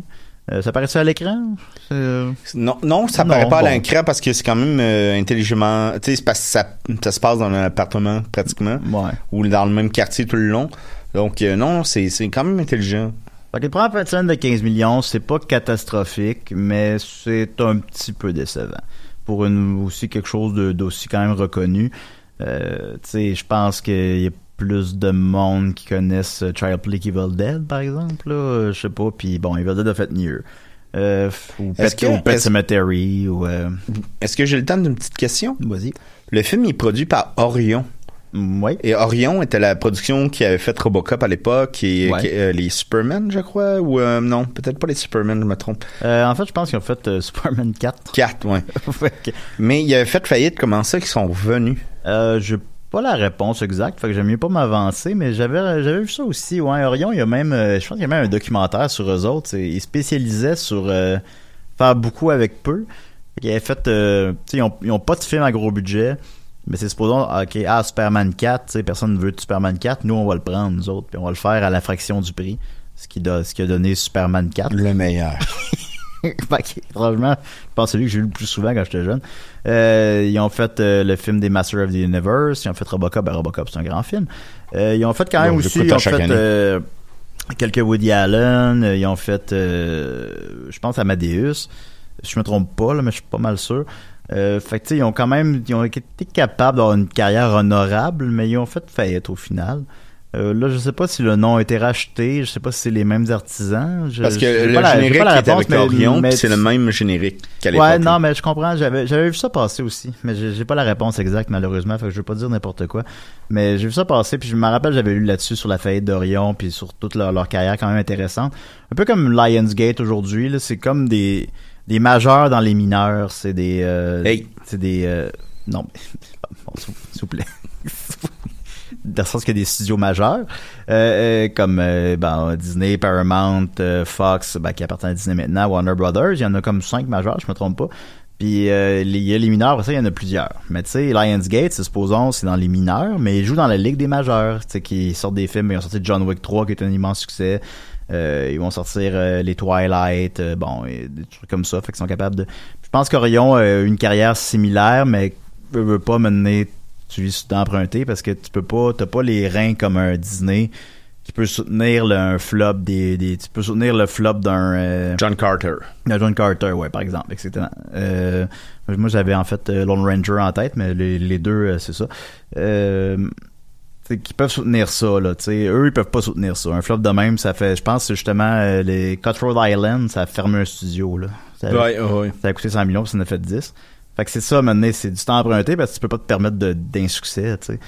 Euh, ça paraît ça à l'écran? Euh, Non, non, ça Non, paraît pas bon. à l'écran parce que c'est quand même euh, intelligemment. Tu sais, ça, ça se passe dans un appartement pratiquement. Ouais. Ou dans le même quartier tout le long. Donc, euh, non, c'est, quand même intelligent. Fait que les premières fin de de 15 millions, c'est pas catastrophique, mais c'est un petit peu décevant. Pour une, aussi quelque chose d'aussi quand même reconnu. Euh, tu sais, je pense qu'il y a plus de monde qui connaissent euh, Child Play qu'Evil Dead, par exemple, là. Euh, Je sais pas, puis bon, Evil Dead a fait mieux. Euh, ou Pet, que- ou Pet est-ce- Cemetery, ou... euh, Est-ce que j'ai le temps d'une petite question? Vas-y. Le film est produit par Orion. Oui. Et Orion était la production qui avait fait Robocop à l'époque et Ouais. qui- euh, les Superman, je crois, ou euh, non, peut-être pas les Superman, je me trompe. Euh, en fait, je pense qu'ils ont fait euh, Superman 4. 4, ouais. Fait que- Mais il avait fait faillite, comment ça qu'ils sont revenus? Euh, j'ai pas la réponse exacte, fait que j'aime mieux pas m'avancer, mais j'avais j'avais vu ça aussi. Ouais, Orion, il y a même, je pense qu'il y a même un documentaire sur eux autres. Ils spécialisaient sur faire beaucoup avec peu. Ils avaient fait, ils ont, ils ont pas de film à gros budget, mais c'est supposons, ok, ah Superman 4, tu sais, personne ne veut de Superman 4, nous on va le prendre nous autres, puis on va le faire à la fraction du prix, ce qui, do- ce qui a donné Superman 4. Le meilleur. Franchement, je pense que c'est celui que j'ai vu le plus souvent quand j'étais jeune. Euh, ils ont fait euh, le film des Masters of the Universe, ils ont fait Robocop, ben Robocop c'est un grand film. Euh, ils ont fait quand même aussi, ils ont fait quelques Woody Allen, ils ont fait, je pense Amadeus, si je me trompe pas là, mais je suis pas mal sûr. Euh, fait que tu sais, ils ont quand même, ils ont été capables d'avoir une carrière honorable, mais ils ont fait faillite au final. Euh, là, je sais pas si le nom a été racheté, je sais pas si c'est les mêmes artisans. Je- Parce que le pas la- générique pas la qui était réponse, avec mais- Orion, c'est le même générique qu'à l'époque. Ouais, non, mais je comprends. J'avais, j'avais vu ça passer aussi, mais j'ai, j'ai pas la réponse exacte malheureusement. Fait que je veux pas dire n'importe quoi. Mais j'ai vu ça passer, puis je me rappelle, j'avais lu là-dessus sur la faillite d'Orion, puis sur toute leur, leur carrière quand même intéressante. Un peu comme Lionsgate aujourd'hui. Là, c'est comme des des majeurs dans les mineurs. C'est des, euh, c'est des, euh, non, mais, bon, s'il vous- plaît. dans le sens qu'il y a des studios majeurs euh, euh, comme euh, ben, Disney, Paramount, euh, Fox, ben, qui appartiennent à Disney maintenant, Warner Brothers. Il y en a comme cinq majeurs, je me trompe pas. Puis euh, il y a les mineurs, après ça, il y en a plusieurs. Mais tu sais, Lionsgate, c'est supposons, c'est dans les mineurs, mais ils jouent dans la ligue des majeurs. Tu sais, qui sortent des films. Ils ont sorti John Wick 3, qui est un immense succès. Euh, ils vont sortir euh, les Twilight, euh, bon, et des trucs comme ça. Fait qu'ils sont capables de. Je pense qu'Orion a une carrière similaire, mais veut, veut pas mener tu lui d'emprunter parce que tu peux pas, t'as pas les reins comme un Disney qui peut soutenir le, un flop des, des, tu peux soutenir le flop d'un euh, John Carter. John Carter, ouais, par exemple, etc. Euh, moi, j'avais en fait euh, Lone Ranger en tête, mais les, les deux, euh, c'est ça. Qui peuvent soutenir ça, là. Eux, ils peuvent pas soutenir ça. Un flop de même, ça fait, je pense, c'est justement, euh, les Cutthroat Island, ça a fermé un studio, là. Ça, Ouais, ouais. ça a coûté 100 millions, ça en a fait 10. Fait que c'est ça, maintenant, c'est du temps emprunté parce que tu peux pas te permettre d'insuccès, tu sais.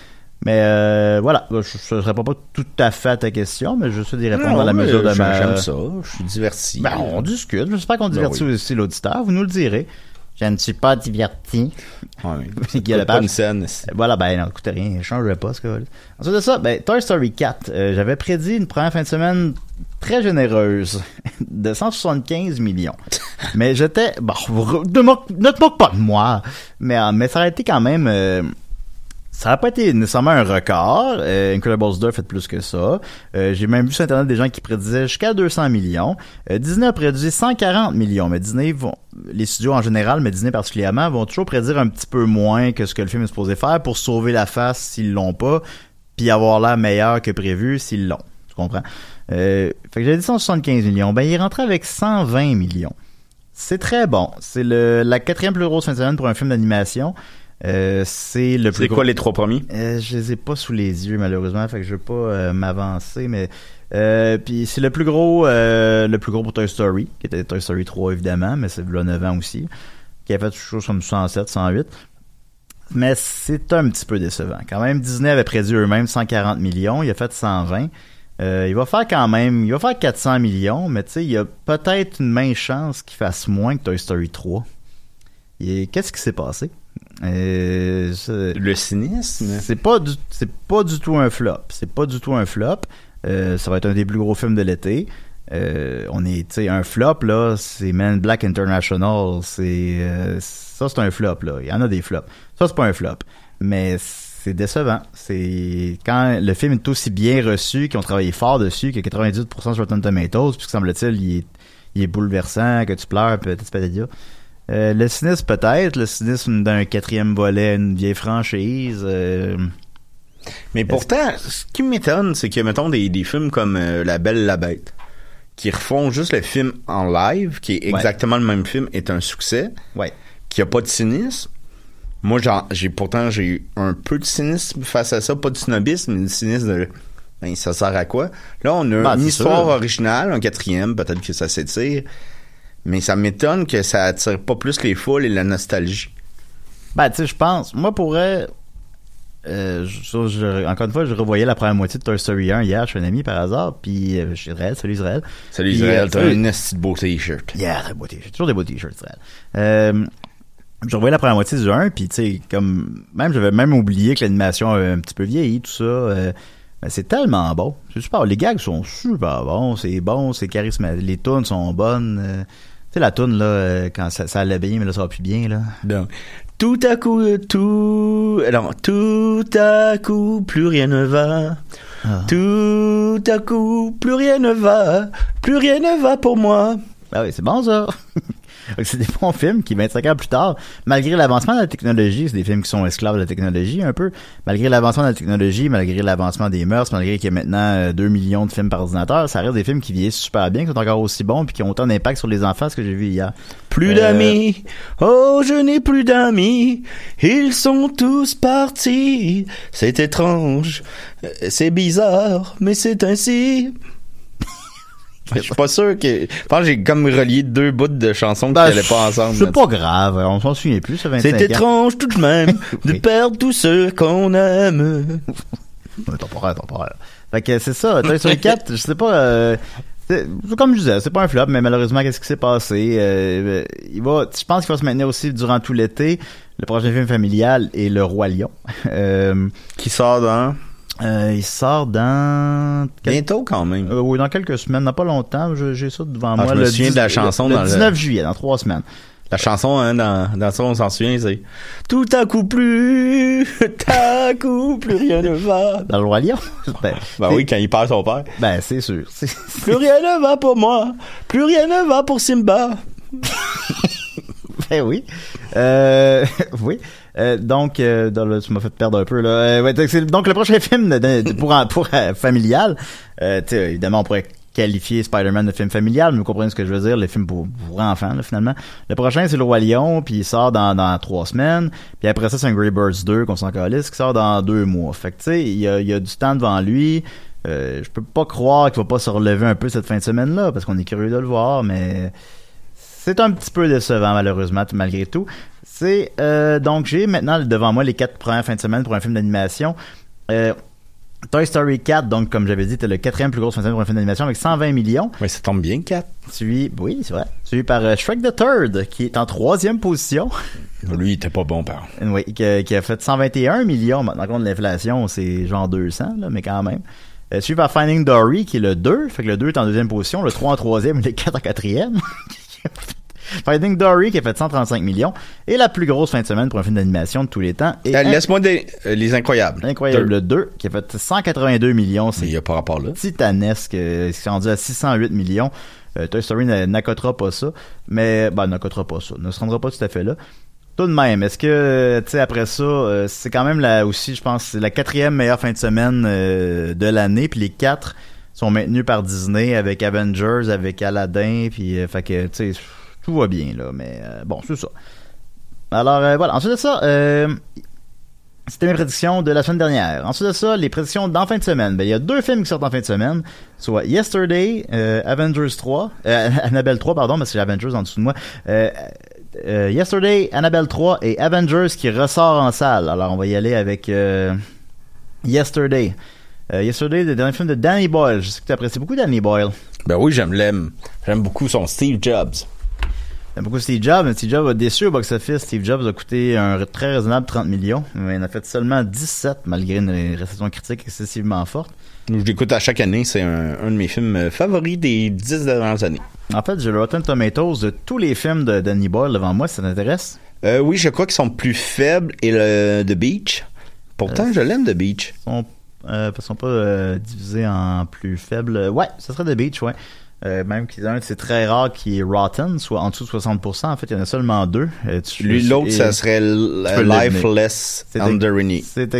Mais euh, voilà, je ne réponds pas tout à fait à ta question, mais je sais d'y répondre Non, à la mesure de ma... J'aime ça, je suis diverti. Ben, on discute. J'espère qu'on Ben divertit oui. aussi l'auditeur. Vous nous le direz. Je ne suis pas diverti. Ouais. Guy Lepage. Pas une scène. Voilà, ben non, écoutez rien, je changerai pas ce cas Ensuite de ça, ben, Toy Story 4, euh, j'avais prédit une première fin de semaine très généreuse de 175 millions. mais j'étais, bon, ne, moque- ne te moque pas de moi, mais, euh, mais ça a été quand même, euh, ça n'a pas été nécessairement un record. Euh, Incredibles 2 a fait plus que ça. Euh, J'ai même vu sur Internet des gens qui prédisaient jusqu'à 200 millions. Euh, Disney a prédit 140 millions, mais Disney vont, les studios en général, mais Disney particulièrement, vont toujours prédire un petit peu moins que ce que le film est supposé faire pour sauver la face s'ils l'ont pas, puis avoir l'air meilleur que prévu s'ils l'ont. Tu comprends? Euh, fait que j'avais dit 175 millions. Ben, il est rentré avec 120 millions. C'est très bon. C'est la quatrième plus grosse fin de semaine pour un film d'animation. Euh, c'est le plus C'est quoi les trois premiers? Euh, je les ai pas sous les yeux malheureusement, fait que je veux pas euh, m'avancer, mais puis c'est le plus gros, le plus gros pour Toy Story, qui était Toy Story 3 évidemment, mais c'est là 9 ans aussi, qui a fait chose comme 107, 108. Mais c'est un petit peu décevant. Quand même, Disney avait prédit eux-mêmes 140 millions, il a fait 120. Euh, il va faire quand même, il va faire 400 millions, mais tu sais, il y a peut-être une mince chance qu'il fasse moins que Toy Story 3. Et qu'est-ce qui s'est passé? Euh, Le cynisme? c'est pas du c'est pas du tout un flop. C'est pas du tout un flop. Euh, ça va être un des plus gros films de l'été. Euh, on est, tu sais, un flop là, c'est Man Black International. C'est ça, c'est un flop là. Il y en a des flops. Ça, c'est pas un flop, mais c'est décevant. C'est quand le film est aussi bien reçu, qu'ils ont travaillé fort dessus, que 98% sur Rotten Tomatoes, puis que semble-t-il, il est, il est bouleversant, que tu pleures, peut-être pas euh, le cynisme peut-être, le cynisme d'un quatrième volet, une vieille franchise. euh, Mais pourtant, ce qui m'étonne, c'est que, mettons, des, des films comme euh, La Belle et la Bête, qui refont juste le film en live, qui est Ouais. exactement le même film, est un succès, Ouais. qui a pas de cynisme. Moi, j'ai pourtant j'ai eu un peu de cynisme face à ça, pas de snobisme, mais du cynisme de ben, ça sert à quoi? Là, on a Ben, une histoire sûr. originale, un quatrième, peut-être que ça s'étire, mais ça m'étonne que ça attire pas plus les foules et la nostalgie. Ben, tu sais, je pense. Moi, pourrais. Euh, je- je- encore une fois, je revoyais la première moitié de Toy Story 1 hier chez un ami par hasard, puis euh, chez Israël, salut Israël. Salut Israël, euh, t'as un de beau t-shirt. Yeah, des beaux t-shirts. Toujours des beaux t-shirts, Israël. Euh, je revoyais la première moitié du 1, puis tu sais, comme, même, j'avais même oublié que l'animation avait un petit peu vieilli, tout ça. ben, c'est tellement bon. C'est super. Les gags sont super bons. C'est bon, c'est charismatique. Les tunes sont bonnes. Tu sais, la tune là, euh, quand ça, ça allait bien, mais là, ça va plus bien, là. Non. Tout à coup, tout, alors, tout à coup, plus rien ne va. Ah. Tout à coup, plus rien ne va. Plus rien ne va pour moi. Ah oui, c'est bon ça. C'est des bons films qui, 25 ans plus tard, malgré l'avancement de la technologie, c'est des films qui sont esclaves de la technologie un peu, malgré l'avancement de la technologie, malgré l'avancement des mœurs, malgré qu'il y a maintenant euh, 2 millions de films par ordinateur, ça reste des films qui vieillissent super bien, qui sont encore aussi bons, puis qui ont autant d'impact sur les enfants, ce que j'ai vu hier. Plus Euh, d'amis. Oh, je n'ai plus d'amis. Ils sont tous partis. C'est étrange. Euh, C'est bizarre, mais c'est ainsi. Je suis pas sûr que. Je pense que j'ai comme relié deux bouts de chansons Ben, qui allaient pas ensemble. C'est pas grave, on s'en souvient plus, ça 25 C'est étrange tout de même de perdre tous ceux qu'on aime. Temporaire, temporaire. Fait que c'est ça, Toy Story 4, je sais pas, euh, comme je disais, c'est pas un flop, mais malheureusement, qu'est-ce qui s'est passé? Euh, il va, je pense qu'il va se maintenir aussi durant tout l'été. Le prochain film familial est Le Roi Lion. Euh, Qui sort dans. Euh, il sort dans... Bientôt quand même. Euh, oui, dans quelques semaines, dans pas longtemps, j'ai ça devant Ah, moi. je me le souviens 10 de la chanson le, dans le- 19 juillet, dans trois semaines. La chanson, hein, dans, dans ça, on s'en souvient, c'est Tout à coup plus, tout à coup plus rien ne va. Dans Le Roi Lion? ben, Ben oui, quand il perd son père. Ben, c'est sûr. Plus rien ne va pour moi, plus rien ne va pour Simba. Ben oui. Euh, oui. Euh, donc, euh, tu m'as fait perdre un peu là. Euh, donc, le prochain film pour familial, évidemment on pourrait qualifier Spider-Man de film familial, mais vous comprenez ce que je veux dire, le film pour, enfants finalement. Le prochain c'est le Roi Lion, puis il sort dans, dans trois semaines, puis après ça c'est un Grey Birds 2 qu'on s'en calisse qui sort dans deux mois. Fait que tu sais, il y a, du temps devant lui. Euh, je peux pas croire qu'il va pas se relever un peu cette fin de semaine là, parce qu'on est curieux de le voir, mais c'est un petit peu décevant malheureusement malgré tout. C'est euh, donc j'ai maintenant devant moi les quatre premières fins de semaine pour un film d'animation. Euh, Toy Story 4, donc comme j'avais dit, c'était le quatrième plus gros fin de semaine pour un film d'animation avec 120 millions. Oui, ça tombe bien, 4. Suivi, oui, c'est vrai. Suivi par euh, Shrek the Third, qui est en troisième position. Lui, il était pas bon, par Oui, qui, a- qui a fait 121 millions. Maintenant, compte de l'inflation, c'est genre 200, là, mais quand même. Euh, suivi par Finding Dory, qui est le 2. Fait que le 2 est en deuxième position, le 3 en troisième et le 4 en quatrième. Finding Dory, qui a fait 135 millions. Et la plus grosse fin de semaine pour un film d'animation de tous les temps. Et Euh, Laisse-moi des, euh, les incroyables. Incroyable. Deux. Le 2, qui a fait 182 millions. C'est il y a pas rapport là. titanesque. euh, C'est rendu à 608 millions. Euh, Toy Story n'a- n'accotera pas ça. Mais, ben, n'accotera pas ça. Ne se rendra pas tout à fait là. Tout de même, est-ce que, tu sais, après ça, c'est quand même la, aussi, je pense, la quatrième meilleure fin de semaine de l'année. Puis les quatre sont maintenus par Disney avec Avengers, avec Aladdin. Puis, fait que, tu sais, tout va bien, là. Mais, euh, bon, c'est ça. Alors, euh, voilà. Ensuite de ça, euh, c'était mes prédictions de la semaine dernière. Ensuite de ça, les prédictions d'en fin de semaine. Ben, il y a deux films qui sortent en fin de semaine. Soit Yesterday, Avengers 3, euh, Annabelle 3, pardon, parce que j'ai Avengers en dessous de moi. Yesterday, Annabelle 3 et Avengers qui ressort en salle. Alors, on va y aller avec Yesterday. Yesterday, le dernier film de Danny Boyle. Je sais que tu apprécies beaucoup Danny Boyle. Ben oui, j'aime l'aime. J'aime beaucoup son Steve Jobs. J'aime beaucoup Steve Jobs, Steve Jobs a déçu au box-office. Steve Jobs a coûté un très raisonnable 30 millions, mais il en a fait seulement 17 malgré une réception critique excessivement forte. Je l'écoute à chaque année. C'est un, un de mes films favoris des dix dernières années. En fait, j'ai le Rotten Tomatoes de tous les films de Danny Boyle devant moi, ça t'intéresse? Euh, oui, je crois qu'ils sont plus faibles et le The Beach. Pourtant, Euh, je l'aime The Beach. Ils sont, euh, sont pas euh, divisés en plus faibles. Ouais, ça serait The Beach, ouais. Euh, même qu'il y en a un, c'est très rare qui est Rotten, soit en dessous de 60%. En fait, il y en a seulement deux. Euh, tu- Lui, l'autre, ça serait. Lifeless Ordinary. c'est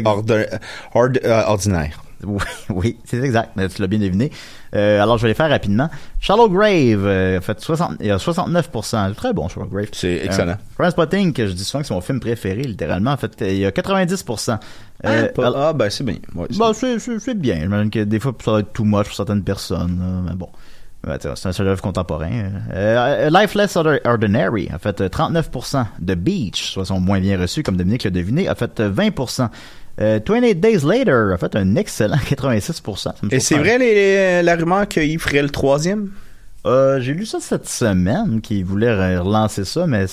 euh, ordinaire. Oui, oui, c'est exact. mais Tu l'as bien deviné. Euh, alors, je vais les faire rapidement. Shallow Grave, euh, a fait 60, il y a 69%. C'est Très bon, Shallow Grave. C'est excellent. Euh, Spotting, que je dis souvent que c'est mon film préféré, littéralement. En fait, il y a 90%. Euh, ah, pas- alors- ah, ben c'est bien. Ouais, c'est- Bon, c'est, bien. J'imagine que des fois, ça va être too much pour certaines personnes. mais bon. C'est un chef-d'œuvre contemporain. Euh, euh, Lifeless Ordi- Ordinary a fait euh, 39%. The Beach, soit son moins bien reçu, comme Dominique l'a deviné, a fait euh, 20%. Euh, 28 Days Later a fait un excellent 86%. Ça me Et c'est vrai les- les- la rumeur qu'il ferait le troisième? Euh, j'ai lu ça cette semaine, qu'il voulait re- relancer ça, mais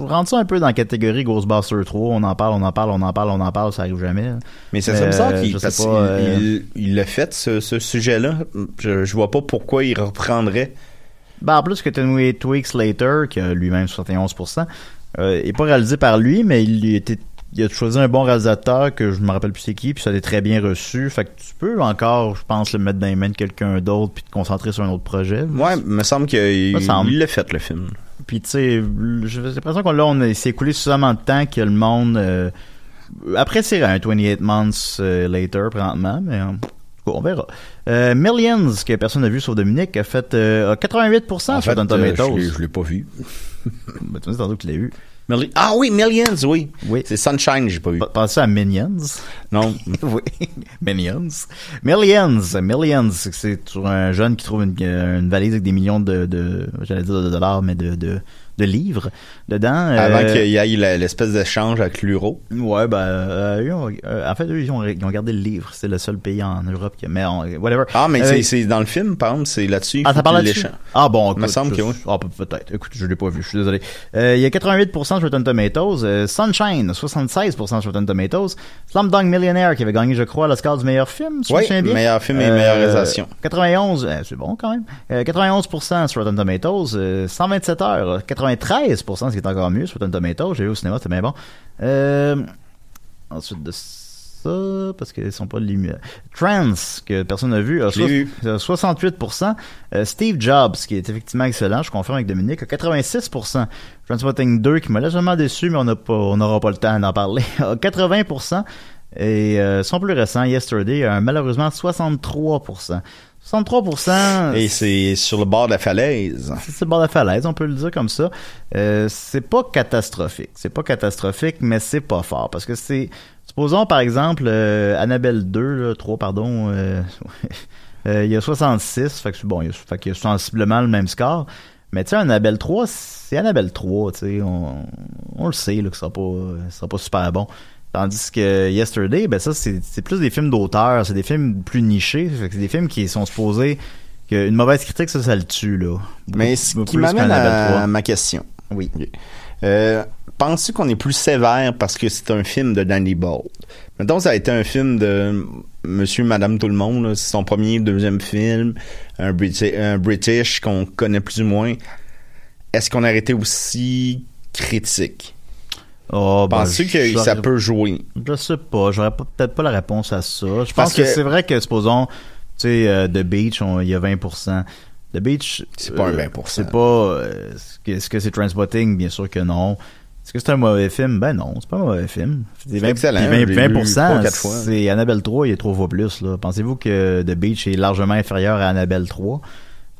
je rentre ça un peu dans la catégorie Ghostbusters 3. On en parle, on en parle, on en parle, on en parle, ça arrive jamais. Mais c'est ça euh, qu'il parce pas, qu'il- euh, il, l'a fait, ce, ce sujet-là. Je, je vois pas pourquoi il reprendrait. Ben, en plus que 28 Weeks Later, qui a lui-même 71%, euh, est pas réalisé par lui, mais il, était, il a choisi un bon réalisateur que je me rappelle plus c'est qui, puis ça a été très bien reçu. Fait que tu peux encore, je pense, le mettre dans les mains de quelqu'un d'autre puis te concentrer sur un autre projet. Ouais, il me semble qu'il Me semble. il l'a fait, le film. Puis tu sais, j'ai l'impression qu'on là, on s'est écoulé suffisamment de temps que le monde euh, apprécierait un 28 months euh, later présentement, mais euh, on verra. Euh, Millions, que personne n'a vu sauf Dominique, a fait euh, a 88% En sur Rotten Tomatoes. je l'ai- je l'ai pas vu. Ben, tu me dis tantôt que tu l'as eu. Milli- Ah oui, Millions, oui. Oui. C'est Sunshine, j'ai pas vu. Pensez à Minions. Non. oui. Minions. Millions. Millions. C'est- un jeune qui trouve une, une valise avec des millions de, de j'allais dire de dollars, mais de, de, de livres dedans. Avant Euh, qu'il y ait l'espèce d'échange avec l'euro. Ouais, ben, euh, eux euh, en fait, eux, ils ont, ils ont gardé le livre. C'est le seul pays en Europe qui a, mais on- whatever. Ah, mais Euh, c'est- dans le film, par exemple, c'est là-dessus. Ah, ça parle là-dessus? Ah bon, Il me écoute, semble je- que oui. Ah, pe- peut-être. Écoute, je l'ai pas vu, je suis désolé. Il y a 88% sur Rotten Tomatoes. Sunshine, 76% sur Rotten Tomatoes. Slumdog Millionaire, qui avait gagné, je crois, l'Oscar du meilleur film, si Oui, bien. meilleur film et meilleure réalisation. 91, euh, c'est bon quand même. Euh, 91% sur Rotten Tomatoes. Euh, 127 heures, 93%, ce qui est encore mieux sur Rotten Tomatoes. J'ai vu au cinéma, c'était bien bon. Euh, ensuite de ça, parce qu'ils sont pas limités. Trans, que personne n'a vu, a vu. a 68%. Euh, Steve Jobs, qui est effectivement excellent, je confirme avec Dominique, a 86%. Transpotting 2, qui m'a légèrement déçu, mais on n'aura pas le temps d'en parler, a 80%. Et euh, son plus récent, Yesterday, a malheureusement 63%. 63%. Et c'est sur le bord de la falaise. C'est sur le bord de la falaise, on peut le dire comme ça. Euh, c'est pas catastrophique. C'est pas catastrophique, mais c'est pas fort. Parce que c'est. Supposons par exemple euh, Annabelle 2, là, 3, pardon. euh, il y a 66, fait que c'est bon, il y a, fait qu'il y a sensiblement le même score. Mais tu sais, Annabelle 3, c'est Annabelle 3, tu sais, on, on le sait là, que sera pas, ça sera pas super bon. Tandis que Yesterday, ben ça, c'est plus des films d'auteur, c'est des films plus nichés, c'est des films qui sont supposés qu'une mauvaise critique, ça, ça le tue, là. Mais ce qui m'amène qu'Annabelle 3. à ma question. Oui. Euh, Penses-tu qu'on est plus sévère parce que c'est un film de Danny Boyle? Mettons, ça a été un film de Monsieur, Madame, tout le monde. C'est son premier, deuxième film. Un, Briti- un British qu'on connaît plus ou moins. Est-ce qu'on aurait été aussi critique? Oh, ben, Penses-tu que ça peut jouer? Je sais pas, j'aurais peut-être pas la réponse à ça. Je pense que, que- c'est vrai que, supposons, tu sais, euh, The Beach, il y a 20%. The Beach... C'est pas un euh, 20%. C'est pas... euh, Est-ce que- c'est Transpotting? Bien sûr que non. Est-ce que c'est un mauvais film? Ben non, c'est pas un mauvais film. C'est excellent, puis je l'ai 20%, vu trois, quatre fois. c'est Annabelle 3, il est trois fois plus. là. Pensez-vous que The Beach est largement inférieur à Annabelle 3?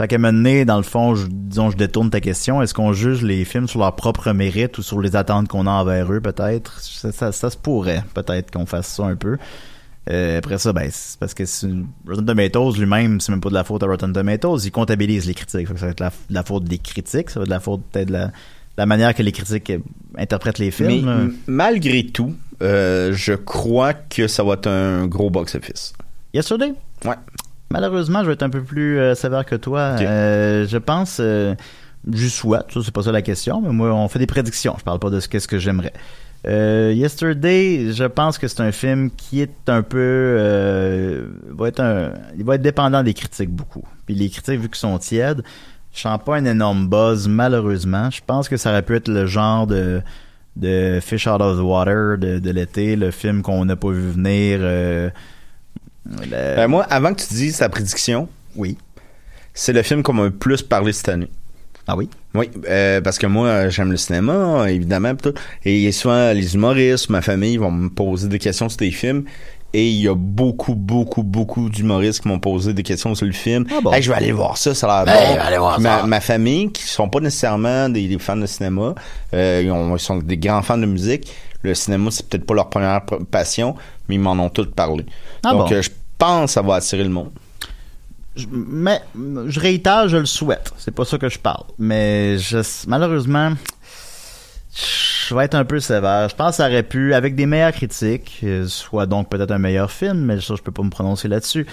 Fait qu'à un moment donné, dans le fond, je, disons, je détourne ta question. Est-ce qu'on juge les films sur leur propre mérite ou sur les attentes qu'on a envers eux, peut-être? Ça, ça, ça se pourrait, peut-être, qu'on fasse ça un peu. Euh, après ça, ben, c'est parce que une- Rotten Tomatoes lui-même, c'est même pas de la faute à Rotten Tomatoes, il comptabilise les critiques. Ça va être la, de la faute des critiques, ça va être de la faute peut-être de la, manière que les critiques interprètent les films. Mais malgré tout, euh, je crois que ça va être un gros box-office. Yesterday? Ouais. Malheureusement, je vais être un peu plus euh, sévère que toi. Euh, je pense, euh, je souhaite, ça c'est pas ça la question, mais moi on fait des prédictions. Je parle pas de ce qu'est-ce que j'aimerais. Euh, Yesterday, je pense que c'est un film qui est un peu, euh, va être un, il va être dépendant des critiques beaucoup. Puis les critiques vu qu'ils sont tièdes, je sens pas un énorme buzz malheureusement. Je pense que ça aurait pu être le genre de de Fish Out of the Water de, de l'été, le film qu'on n'a pas vu venir. Le- Euh, moi, avant que tu dises ta prédiction, oui. C'est le film qu'on m'a le plus parlé cette année. Ah oui? Oui, euh, parce que moi, j'aime le cinéma, évidemment, pis tout. Et souvent, les humoristes, ma famille vont me poser des questions sur des films. Et il y a beaucoup, beaucoup, beaucoup d'humoristes qui m'ont posé des questions sur le film. bon? Hey, je vais aller voir ça, ça a l'air Hey, bon. je vais aller voir ma, ça. ma famille, qui sont pas nécessairement des, des fans de cinéma, euh, ils, ont- ils sont des grands fans de musique. Le cinéma, c'est peut-être pas leur première passion, mais ils m'en ont tous parlé. Ah Donc, bon? euh, je pense que ça va attirer le monde. Je- mais je réitère, je le souhaite. C'est pas ça que je parle. Mais je, malheureusement, je vais être un peu sévère. Je pense que ça aurait pu, avec des meilleures critiques, euh, soit donc peut-être un meilleur film, mais ça, je peux pas me prononcer là-dessus.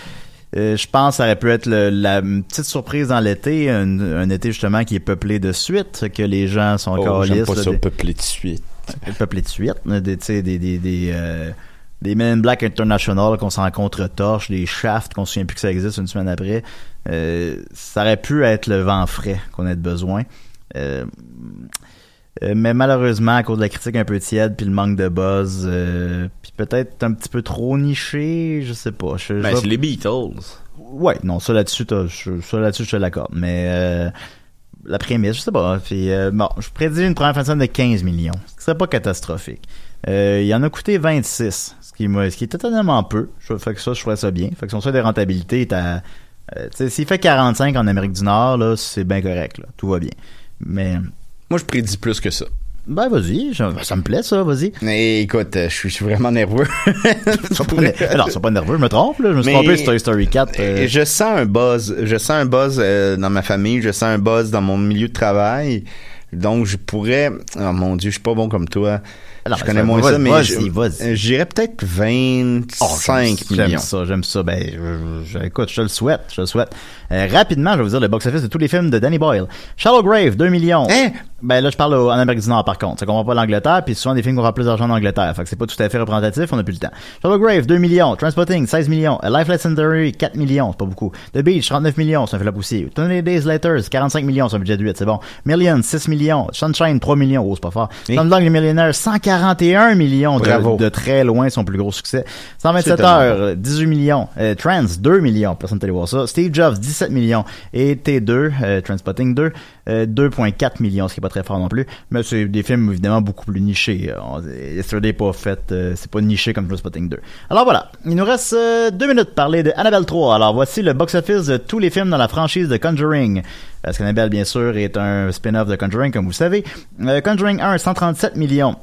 Euh, je pense que ça aurait pu être le- la petite surprise dans l'été, un, un été justement qui est peuplé de suite, que les gens sont encore Oh, j'aime lisses. pas là, ça, des- peuplé de suite. peuplé de suite, là, des, des, des, des, euh, des Men in Black International qu'on s'en contre-torche, des Shaft qu'on se souvient plus que ça existe une semaine après. Euh, ça aurait pu être le vent frais qu'on ait de besoin. Euh, euh, mais malheureusement, à cause de la critique un peu tiède, puis le manque de buzz, euh, puis peut-être un petit peu trop niché, je sais pas. Je, je Ben, c'est les Beatles. Ouais, non, ça là-dessus, ça là-dessus, je te l'accorde. Mais euh, la prémisse, je sais pas. Puis, euh, bon, je prédis une première fin de semaine de 15 millions. Ce qui serait pas catastrophique. Il en a coûté 26, ce qui, ce qui est totalement peu. Je, fait que ça, je ferais ça bien. Fait que son seuil de rentabilité est à... s'il fait 45 en Amérique du Nord, là, c'est bien correct. Là, tout va bien. Mais... Moi, je prédis plus que ça. Ben, vas-y. je- Ça me plaît, ça. Vas-y. Mais écoute, euh, je suis je suis vraiment nerveux. Non, sois pas nerveux. Je me trompe, là. Je me suis Mais- trompé sur Toy Story 4. euh, Et Je sens un buzz. Je sens un buzz euh, dans ma famille. Je sens un buzz dans mon milieu de travail. Donc, je pourrais. Oh mon Dieu, je suis pas bon comme toi. Alors, je ben, connais moins ça, mais je- euh, j'irais peut-être 25 Oh, millions. J'aime ça, j'aime ça. Ben, je, je- écoute, je te le souhaite, je le souhaite. Euh, rapidement, je vais vous dire le box-office de tous les films de Danny Boyle. Shallow Grave, 2 millions. Hein? Ben là, je parle au- en Amérique du Nord, par contre. Ça comprend pas l'Angleterre, puis souvent des films qui auront plus d'argent en Angleterre. Fait que c'est pas tout à fait représentatif, on a plus le temps. Shallow Grave, 2 millions. Transpotting, 16 millions. A Life Legendary, 4 millions, c'est pas beaucoup. The Beach, 39 millions, ça fait la poussière. 20 Days Later, 45 millions, c'est un budget de 8, c'est bon. Millions, 6 millions. Sunshine, 3 millions, oh, c'est pas fort. Slumdog les millionnaires, 141 millions de, très loin son plus gros succès. 127 C'est tellement heures, euh, 18 millions. Euh, Trans, 2 millions. Personne allé voir ça. Steve Jobs, 17 millions. Et T2, euh, Transpotting 2, euh, 2,4 millions, ce qui est pas très fort non plus. Mais c'est des films évidemment beaucoup plus nichés. Euh, Yesterday pas fait, euh, c'est pas niché comme Transpotting 2. Alors voilà, il nous reste euh, deux minutes pour parler de Annabelle 3. Alors voici le box-office de tous les films dans la franchise de Conjuring. Parce qu'Annabelle, bien sûr, est un spin-off de Conjuring, comme vous le savez. Euh, Conjuring 1, 137 millions.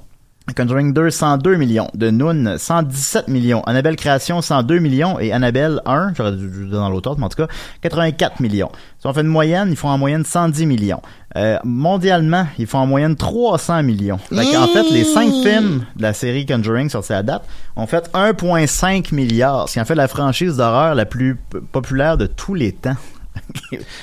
Conjuring 2, 102 millions. De Noon, 117 millions. Annabelle Création, 102 millions. Et Annabelle 1, j'aurais dû le dans l'autre, mais en tout cas, 84 millions. Si on fait une moyenne, ils font en moyenne 110 millions. Euh, mondialement, ils font en moyenne 300 millions. Fait en fait, les cinq films de la série Conjuring sortis à date ont fait 1,5 milliard. Ce qui en fait la franchise d'horreur la plus populaire de tous les temps.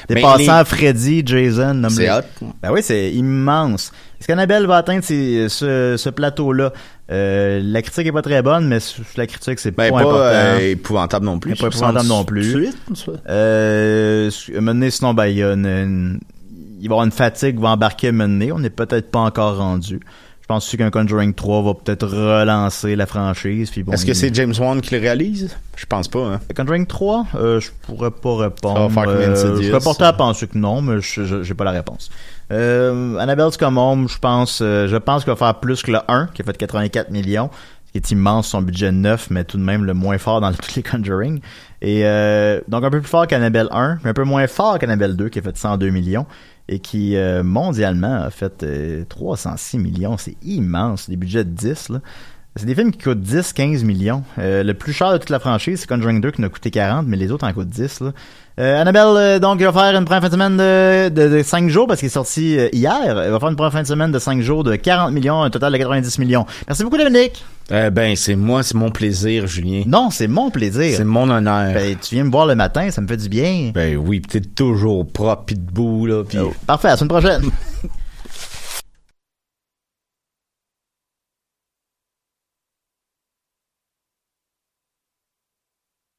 Dépassant les- Freddy, Jason, nomme C'est hot. ben oui, c'est immense. Est-ce qu'Annabelle va atteindre ces- ce, ce plateau-là? Euh, la critique est pas très bonne, mais la critique, c'est Ben, pas, pas important. euh, épouvantable non plus. pas épouvantable non plus. Suite. Euh, donné, sinon, ben, il y a une, une- il va y avoir une fatigue qui va embarquer donné. On n'est peut-être pas encore rendu. Je pense aussi qu'un Conjuring 3 va peut-être relancer la franchise. puis bon, Est-ce que il- c'est James Wan qui le réalise? Je pense pas, hein. Conjuring 3, euh, je pourrais pas répondre. De Euh, je serais porté à penser que non, mais je j'ai pas la réponse. Euh, Annabelle Scum Home, je pense, euh, je pense qu'il va faire plus que le 1, qui a fait 84 millions. qui est immense, son budget neuf, mais tout de même le moins fort dans tous les Conjuring. Et euh, donc un peu plus fort qu'Annabelle 1, mais un peu moins fort qu'Annabelle 2, qui a fait 102 millions, et qui euh, mondialement a fait euh, 306 millions. C'est immense, des budgets de 10, là. C'est des films qui coûtent 10, 15 millions. Euh, le plus cher de toute la franchise, c'est Conjuring 2 qui en a coûté 40, mais les autres en coûtent 10. Là. Euh, Annabelle, euh, donc, il va faire une première fin de semaine de, de, de 5 jours parce qu'il est sorti euh, hier. Il va faire une première fin de semaine de 5 jours de 40 millions, un total de 90 millions. Merci beaucoup, Dominique. Ben, c'est moi, c'est mon plaisir, Julien. Non, c'est mon plaisir. C'est mon honneur. Ben, tu viens me voir le matin, ça me fait du bien. Ben oui, pis t'es toujours propre pis debout, là. Pis... Parfait, à la semaine prochaine.